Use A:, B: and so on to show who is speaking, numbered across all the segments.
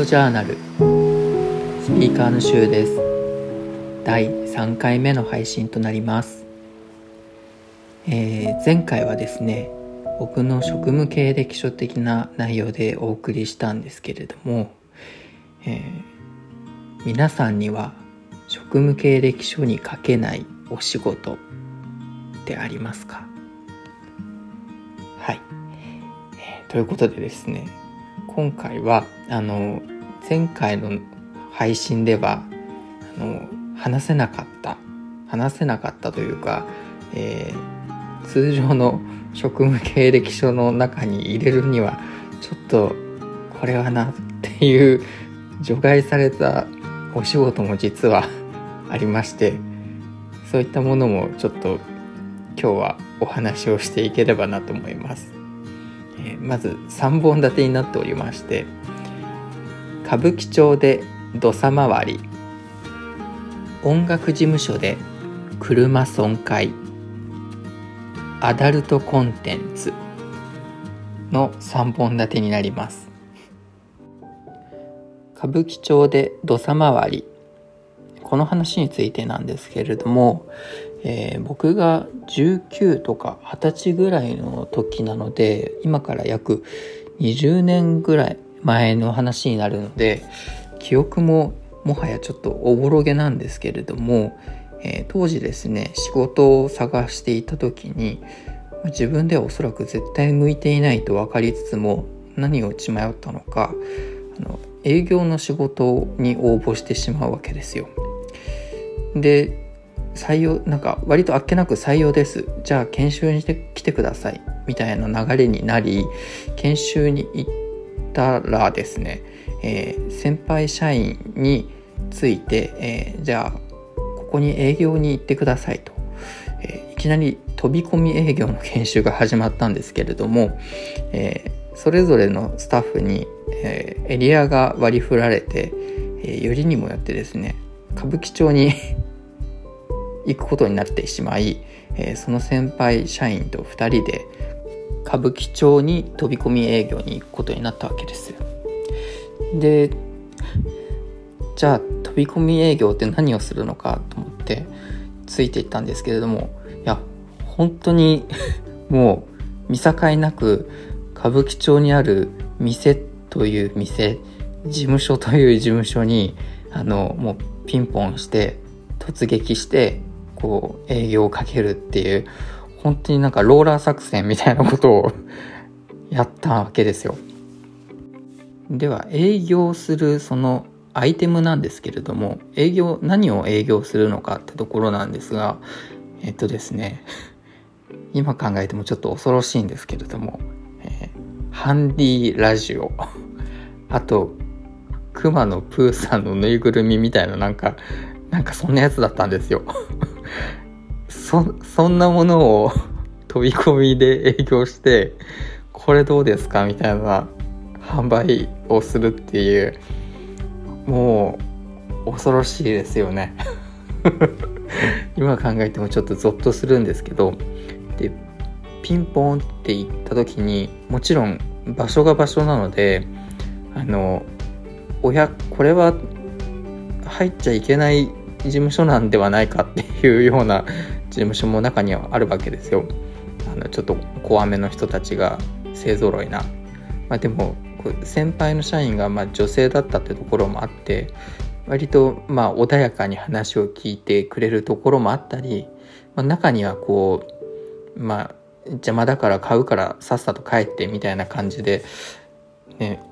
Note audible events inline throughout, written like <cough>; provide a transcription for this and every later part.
A: ドジャーナルスピーカーの週です。第3回目の配信となります、えー、前回はですね僕の職務経歴書的な内容でお送りしたんですけれども、えー、皆さんには職務経歴書に書けないお仕事ってありますか？はい、えー、ということでですね今回はあの前回の配信ではあの話せなかった話せなかったというか、えー、通常の職務経歴書の中に入れるにはちょっとこれはなっていう除外されたお仕事も実はありましてそういったものもちょっと今日はお話をしていければなと思います。えー、まず3本立てになっておりまして歌舞伎町で土佐回り。音楽事務所で車損壊。アダルトコンテンツの3本立てになります。歌舞伎町で土佐回り。この話についてなんですけれども、えー、僕が19とか20歳ぐらいの時なので今から約20年ぐらい前の話になるので記憶ももはやちょっとおぼろげなんですけれども、えー、当時ですね仕事を探していた時に自分ではおそらく絶対向いていないと分かりつつも何を血迷ったのかあの営業の仕事に応募してしまうわけですよ。で採用なんか割とあっけなく採用ですじゃあ研修に来てくださいみたいな流れになり研修に行ってたらですね、えー、先輩社員について、えー、じゃあここに営業に行ってくださいと、えー、いきなり飛び込み営業の研修が始まったんですけれども、えそれぞれのスタッフに、えエリアが割り振られて、えよりにもよってですね歌舞伎町に <laughs> 行くことになってしまい、え、その先輩社員と2人で歌舞伎町に飛び込み営業に行くことになったわけですでじゃあ飛び込み営業って何をするのかと思ってついていったんですけれどもいや本当に <laughs> もう見境なく歌舞伎町にある店という店事務所という事務所にあのもうピンポンして突撃してこう営業をかけるっていう本当になんかローラー作戦みたいなことを <laughs> やったわけですよ。では営業するそのアイテムなんですけれども営業何を営業するのかってところなんですがえっとですね <laughs> 今考えてもちょっと恐ろしいんですけれども、えー、ハンディラジオ <laughs> あと熊野プーさんのぬいぐるみみたいななんかなんかそんなやつだったんですよそ、そんなものを <laughs> 飛び込みで営業して、これどうですかみたいな販売をするっていう、もう恐ろしいですよね。<laughs> 今考えてもちょっとゾッとするんですけど、で、ピンポンって言った時に、もちろん場所が場所なので、あの、親、これは入っちゃいけない事務所なんではないかっていうような事務所も中にはあるわけですよ。あのちょっと怖めの人たちが勢ぞろいな。まあ、でも先輩の社員がま女性だったってところもあって割とまあ穏やかに話を聞いてくれるところもあったり、まあ、中にはこうまあ邪魔だから買うからさっさと帰ってみたいな感じでね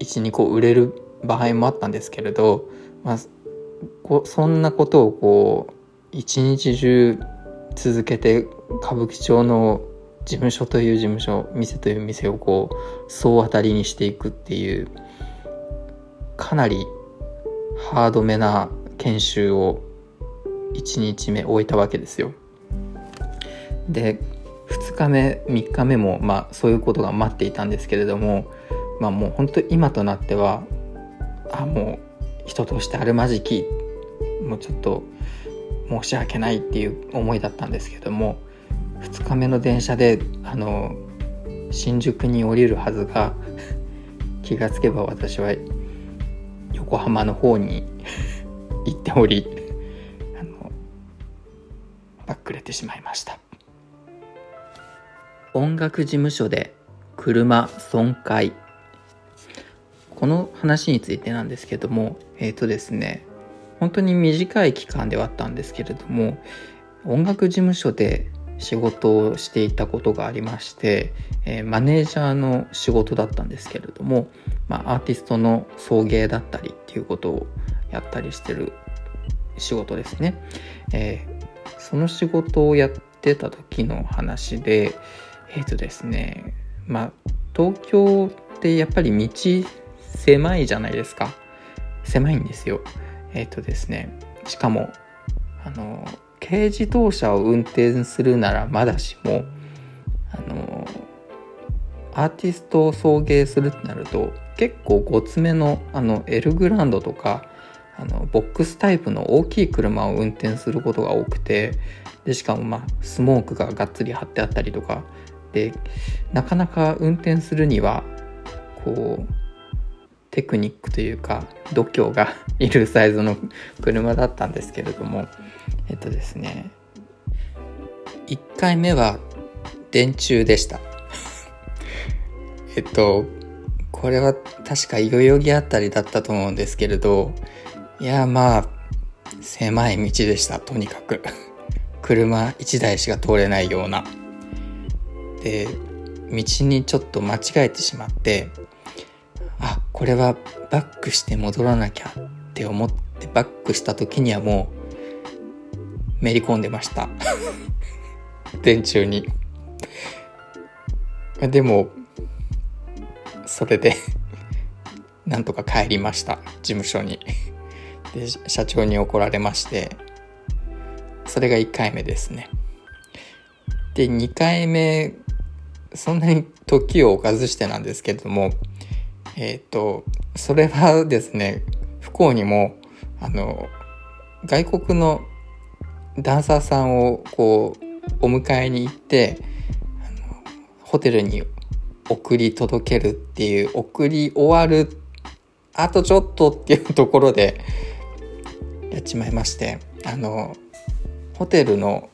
A: 12個売れる場合もあったんですけれど、まあ、こそんなことをこう一日中続けて歌舞伎町の事務所という事務所店という店をこう総当たりにしていくっていうかなりハードめな研修を1日目終えたわけですよ。で2日目3日目もまあそういうことが待っていたんですけれどもまあもう本当今となってはあもう人としてあるまじきもうちょっと申し訳ないっていう思いだったんですけども2日目の電車であの新宿に降りるはずが気がつけば私は横浜の方に <laughs> 行っておりあのバックれてしまいました。音楽事務所で車損壊。この話についてなんですけどもえっ、ー、とですね本当に短い期間ではあったんですけれども音楽事務所で仕事をしていたことがありまして、えー、マネージャーの仕事だったんですけれども、まあ、アーティストの送迎だったりっていうことをやったりしてる仕事ですね。えー、その仕事をやってた時の話で、えっ、ー、とですね、まあ、東京ってやっぱり道狭いじゃないですか。狭いんですよ。えっ、ー、とですね、しかも、あの、軽自動車を運転するならまだしも、あの、アーティストを送迎するってなると、結構ごつめの、あの、エルグランドとか、あの、ボックスタイプの大きい車を運転することが多くて、で、しかもまあ、スモークががっつり貼ってあったりとか、で、なかなか運転するには、こう、テクニックというか度胸が <laughs> いるサイズの車だったんですけれどもえっとですね1回目は電柱でした。<laughs> えっとこれは確か代々木あたりだったと思うんですけれどいやまあ狭い道でしたとにかく。<laughs> 車1台しか通れないような。で道にちょっと間違えてしまってあこれはバックして戻らなきゃって思ってバックした時にはもうめり込んでました。<laughs> 電柱に。でもそれで <laughs> なんとか帰りました。事務所に。で社長に怒られまして。それが1回目ですね。で2回目そんなに時を置かずしてなんですけれどもえっ、ー、と、それはですね、不幸にも、あの、外国のダンサーさんをこう、お迎えに行って、あのホテルに送り届けるっていう、送り終わる、あとちょっとっていうところで、やっちまいまして、あの、ホテルの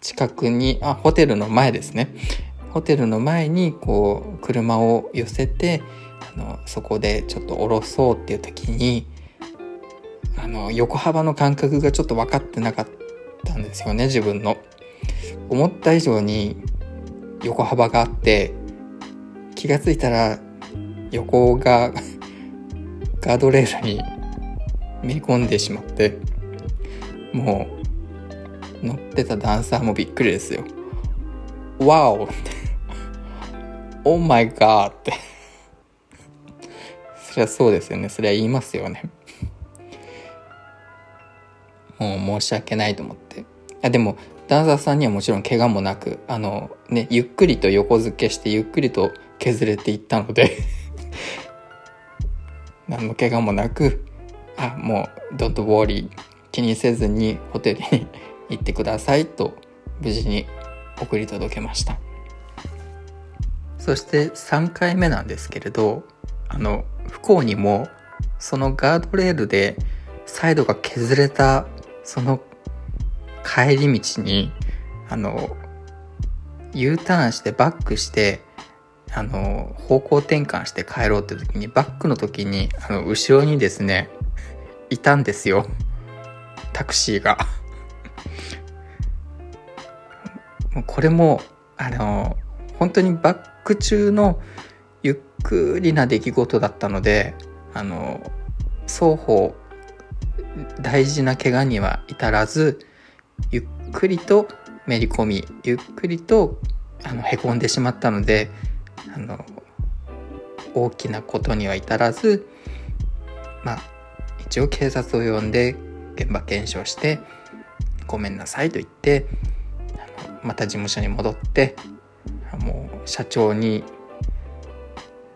A: 近くに、あ、ホテルの前ですね。ホテルの前にこう車を寄せてあのそこでちょっと降ろそうっていう時にあの横幅の感覚がちょっと分かってなかったんですよね自分の。思った以上に横幅があって気が付いたら横が <laughs> ガードレールにめり込んでしまってもう乗ってたダンサーもびっくりですよ。わおって Oh my god ってそりゃそうですよね。そりゃ言いますよね。もう申し訳ないと思って。あでも、ダンサーさんにはもちろん怪我もなく、あの、ね、ゆっくりと横付けしてゆっくりと削れていったので <laughs> 何の怪我もなく、あ、もう、don't worry 気にせずにホテルに <laughs> 行ってくださいと無事に送り届けました。そして3回目なんですけれどあの不幸にもそのガードレールでサイドが削れたその帰り道にあの U ターンしてバックしてあの方向転換して帰ろうって時にバックの時にあの後ろにですねいたんですよ。タクシーが。<laughs> これもあの本当にバック中のゆっくりな出来事だったのであの双方大事な怪我には至らずゆっくりとめり込みゆっくりとあのへこんでしまったのであの大きなことには至らずまあ一応警察を呼んで現場検証してごめんなさいと言ってまた事務所に戻ってもう社長に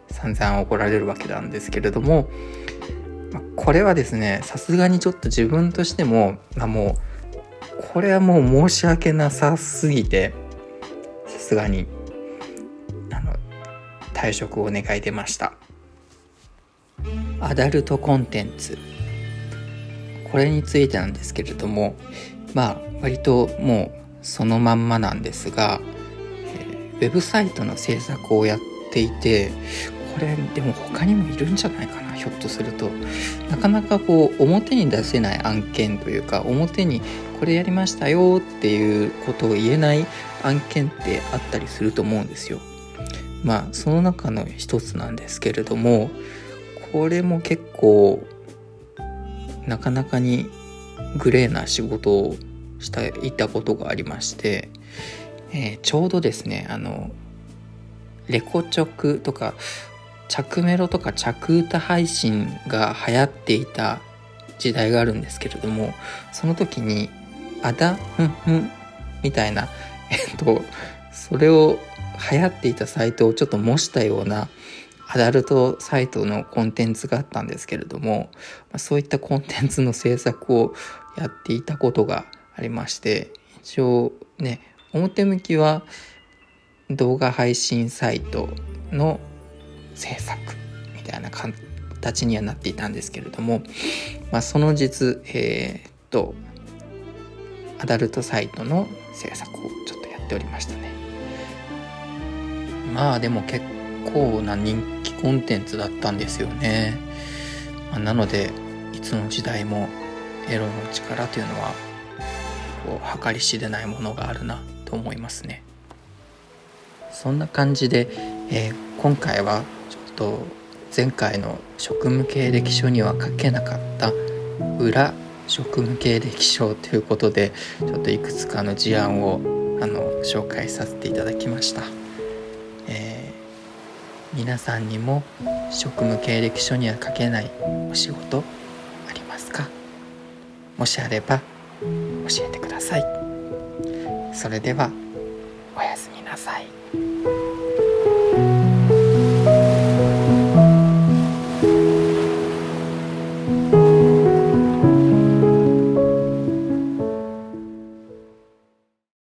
A: 散々怒られるわけなんですけれども、これはですねさすがにちょっと自分としても、まあ、もうこれはもう申し訳なさすぎてさすがにあの退職を願い出ました。アダルトコンテンツ。これについてなんですけれどもまあ割ともうそのまんまなんですが、ウェブサイトの制作をやっていてこれでも他にもいるんじゃないかなひょっとすると。なかなかこう表に出せない案件というか表にこれやりましたよっていうことを言えない案件ってあったりすると思うんですよ。まあその中の一つなんですけれどもこれも結構なかなかにグレーな仕事をしていたことがありまして、えー、ちょうどですねあのレコチョクとか着メロとか着歌配信が流行っていた時代があるんですけれどもその時に「あだふんふん」みたいな <laughs> えっとそれを流行っていたサイトをちょっと模したようなアダルトサイトのコンテンツがあったんですけれどもそういったコンテンツの制作をやっていたことがありまして一応ね表向きは動画配信サイトの制作みたいな形にはなっていたんですけれども、まあ、その実えー、っとアダルトサイトの制作をちょっとやっておりましたね。まあでも結構な人気コンテンツだったんですよね、まあ、なのでいつの時代もエロの力というのはこう計り知れないものがあるな。と思いますね。そんな感じで、えー、今回はちょっと前回の職務経歴書には書けなかった裏職務経歴書ということでちょっといくつかの事案をあの紹介させていただきました、えー、皆さんにも職務経歴書には書けないお仕事ありますか？もしあれば教えてください。それではおやすみなさい。